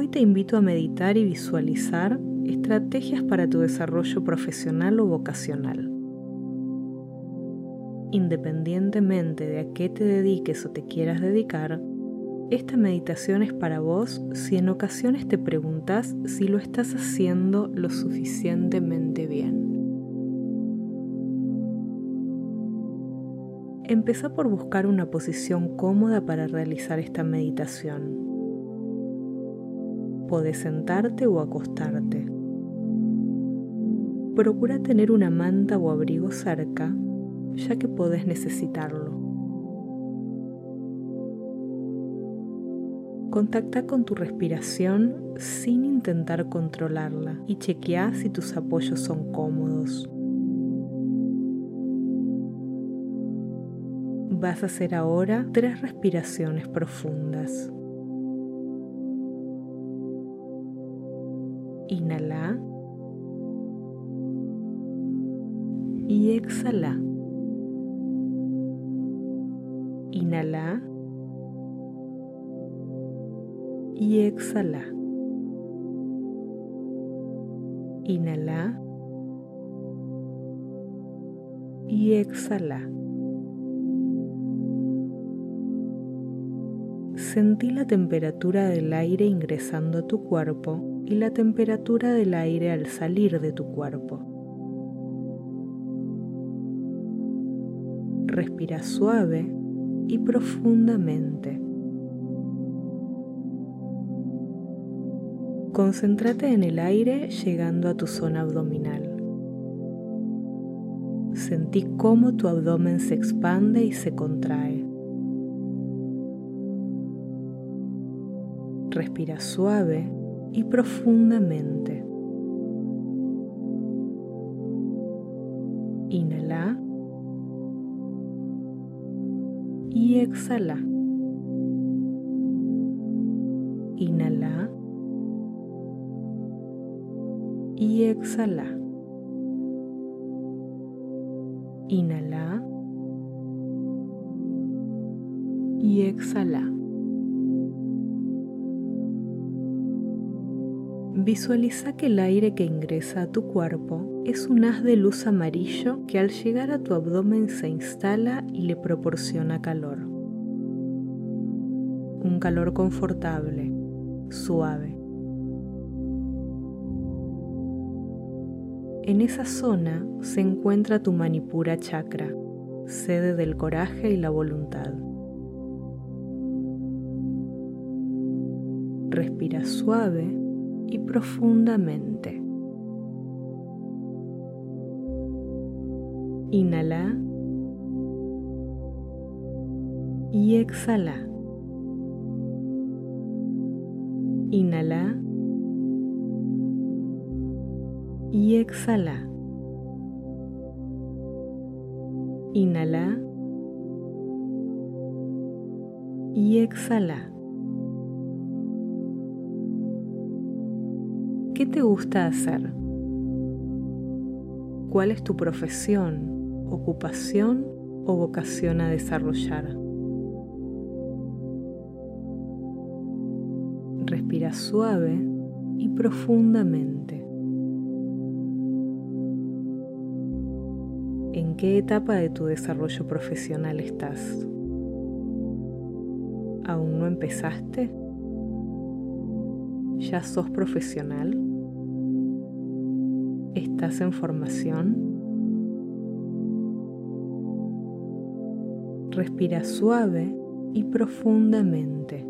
Hoy te invito a meditar y visualizar estrategias para tu desarrollo profesional o vocacional. Independientemente de a qué te dediques o te quieras dedicar, esta meditación es para vos si en ocasiones te preguntas si lo estás haciendo lo suficientemente bien. Empezá por buscar una posición cómoda para realizar esta meditación. Podés sentarte o acostarte. Procura tener una manta o abrigo cerca, ya que podés necesitarlo. Contacta con tu respiración sin intentar controlarla y chequea si tus apoyos son cómodos. Vas a hacer ahora tres respiraciones profundas. Inhala y exhala. Inhala y exhala. Inhala y exhala. Sentí la temperatura del aire ingresando a tu cuerpo y la temperatura del aire al salir de tu cuerpo. Respira suave y profundamente. Concéntrate en el aire llegando a tu zona abdominal. Sentí cómo tu abdomen se expande y se contrae. Respira suave y profundamente. Inhala y exhala. Inhala y exhala. Inhala y exhala. Visualiza que el aire que ingresa a tu cuerpo es un haz de luz amarillo que al llegar a tu abdomen se instala y le proporciona calor. Un calor confortable, suave. En esa zona se encuentra tu manipura chakra, sede del coraje y la voluntad. Respira suave y profundamente. Inhala y exhala. Inhala y exhala. Inhala y exhala. ¿Qué te gusta hacer? ¿Cuál es tu profesión, ocupación o vocación a desarrollar? Respira suave y profundamente. ¿En qué etapa de tu desarrollo profesional estás? ¿Aún no empezaste? ¿Ya sos profesional? ¿Estás en formación? Respira suave y profundamente.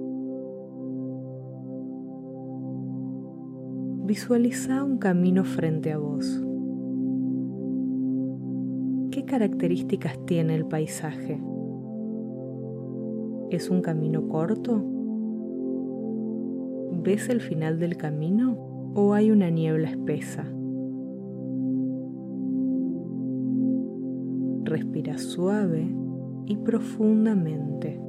Visualiza un camino frente a vos. ¿Qué características tiene el paisaje? ¿Es un camino corto? ¿Ves el final del camino o hay una niebla espesa? Respira suave y profundamente.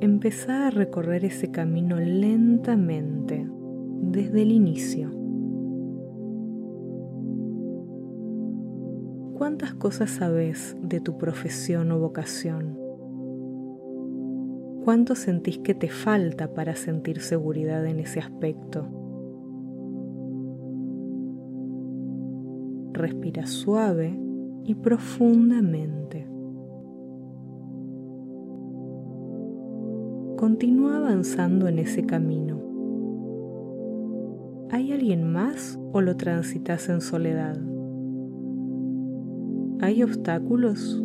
Empezá a recorrer ese camino lentamente desde el inicio. ¿Cuántas cosas sabes de tu profesión o vocación? ¿Cuánto sentís que te falta para sentir seguridad en ese aspecto? Respira suave y profundamente. Continúa avanzando en ese camino. ¿Hay alguien más o lo transitas en soledad? ¿Hay obstáculos?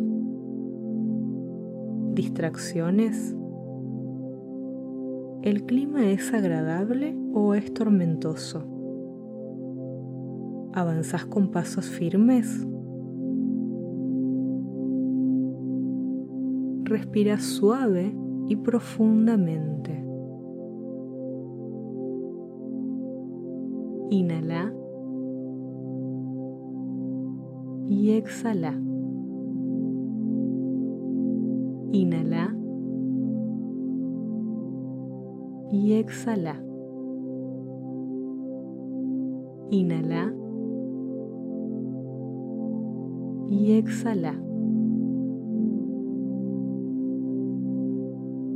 ¿Distracciones? ¿El clima es agradable o es tormentoso? ¿Avanzas con pasos firmes? Respira suave y profundamente. Inhala y exhala. Inhala y exhala. Inhala y exhala.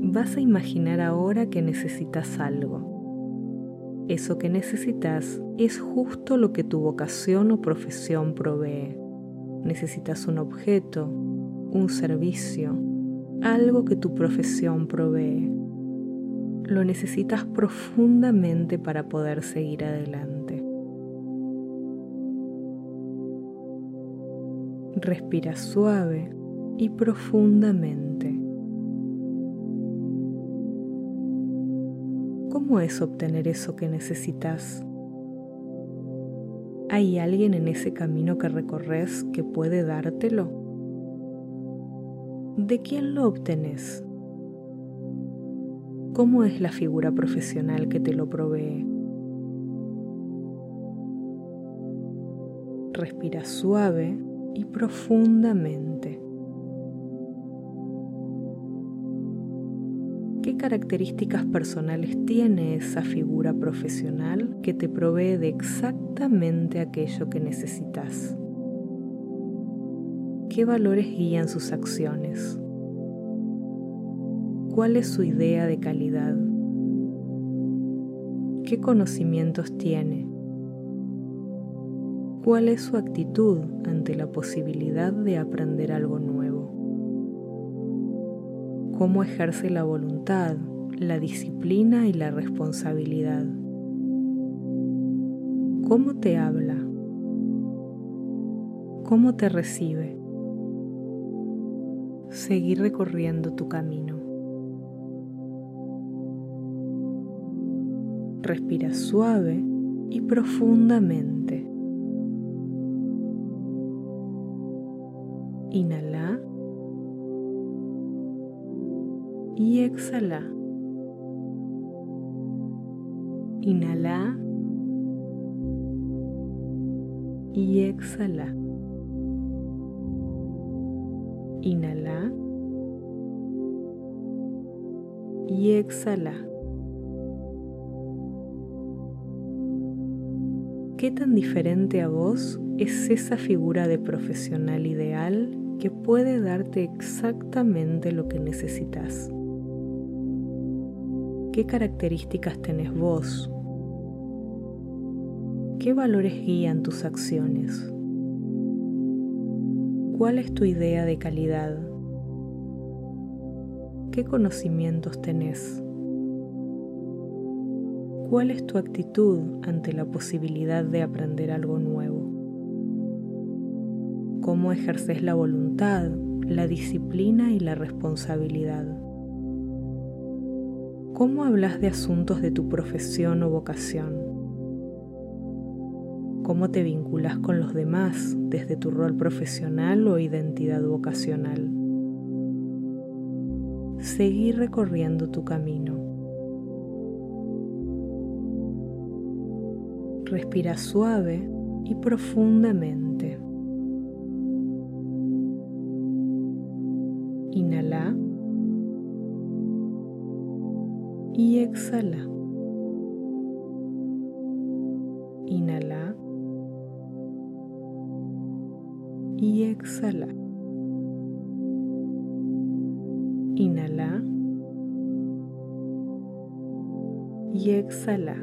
Vas a imaginar ahora que necesitas algo. Eso que necesitas es justo lo que tu vocación o profesión provee. Necesitas un objeto, un servicio, algo que tu profesión provee lo necesitas profundamente para poder seguir adelante. Respira suave y profundamente. ¿Cómo es obtener eso que necesitas? ¿Hay alguien en ese camino que recorres que puede dártelo? ¿De quién lo obtenés? ¿Cómo es la figura profesional que te lo provee? Respira suave y profundamente. ¿Qué características personales tiene esa figura profesional que te provee de exactamente aquello que necesitas? ¿Qué valores guían sus acciones? ¿Cuál es su idea de calidad? ¿Qué conocimientos tiene? ¿Cuál es su actitud ante la posibilidad de aprender algo nuevo? ¿Cómo ejerce la voluntad, la disciplina y la responsabilidad? ¿Cómo te habla? ¿Cómo te recibe? Seguir recorriendo tu camino. Respira suave y profundamente. Inhala y exhala. Inhala y exhala. Inhala y exhala. ¿Qué tan diferente a vos es esa figura de profesional ideal que puede darte exactamente lo que necesitas? ¿Qué características tenés vos? ¿Qué valores guían tus acciones? ¿Cuál es tu idea de calidad? ¿Qué conocimientos tenés? ¿Cuál es tu actitud ante la posibilidad de aprender algo nuevo? ¿Cómo ejerces la voluntad, la disciplina y la responsabilidad? ¿Cómo hablas de asuntos de tu profesión o vocación? ¿Cómo te vinculas con los demás desde tu rol profesional o identidad vocacional? Seguir recorriendo tu camino Respira suave y profundamente. Exhala. Inhala y exhala. Inhala y exhala.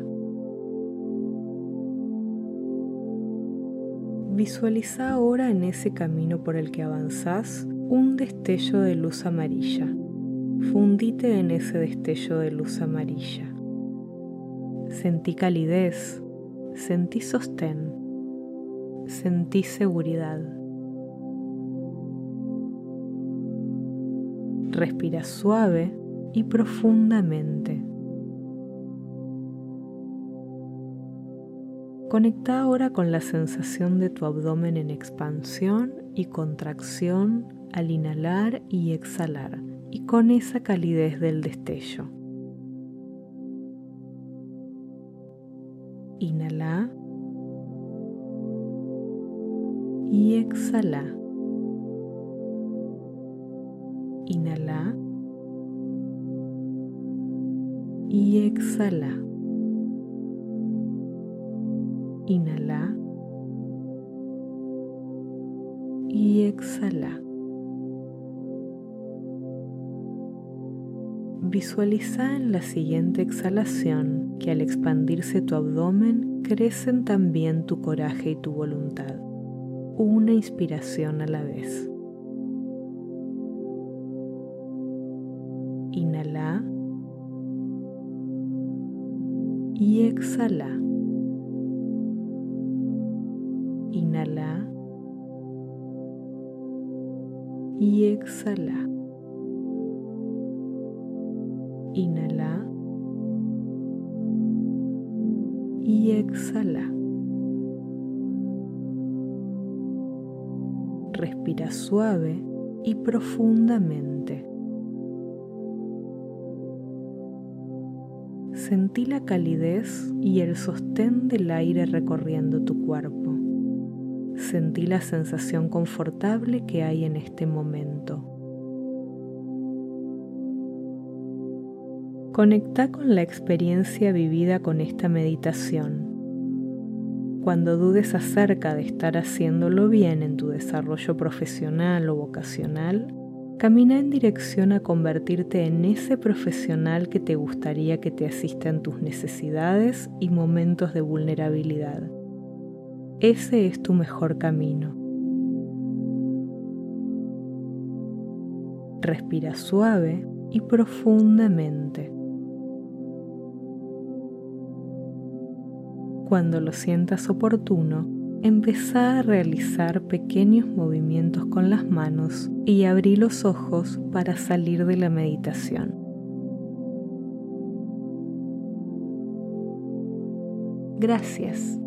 Visualiza ahora en ese camino por el que avanzás un destello de luz amarilla. Fundite en ese destello de luz amarilla. Sentí calidez, sentí sostén, sentí seguridad. Respira suave y profundamente. Conecta ahora con la sensación de tu abdomen en expansión y contracción al inhalar y exhalar y con esa calidez del destello. Inhala y exhala. Inhala y exhala. Inhala y exhala. Visualiza en la siguiente exhalación que al expandirse tu abdomen crecen también tu coraje y tu voluntad, una inspiración a la vez. Inhala y exhala. Inhala y exhala. Inhala y exhala. Respira suave y profundamente. Sentí la calidez y el sostén del aire recorriendo tu cuerpo. Sentí la sensación confortable que hay en este momento. Conecta con la experiencia vivida con esta meditación. Cuando dudes acerca de estar haciéndolo bien en tu desarrollo profesional o vocacional, camina en dirección a convertirte en ese profesional que te gustaría que te asista en tus necesidades y momentos de vulnerabilidad. Ese es tu mejor camino. Respira suave y profundamente. Cuando lo sientas oportuno, empezá a realizar pequeños movimientos con las manos y abrí los ojos para salir de la meditación. Gracias.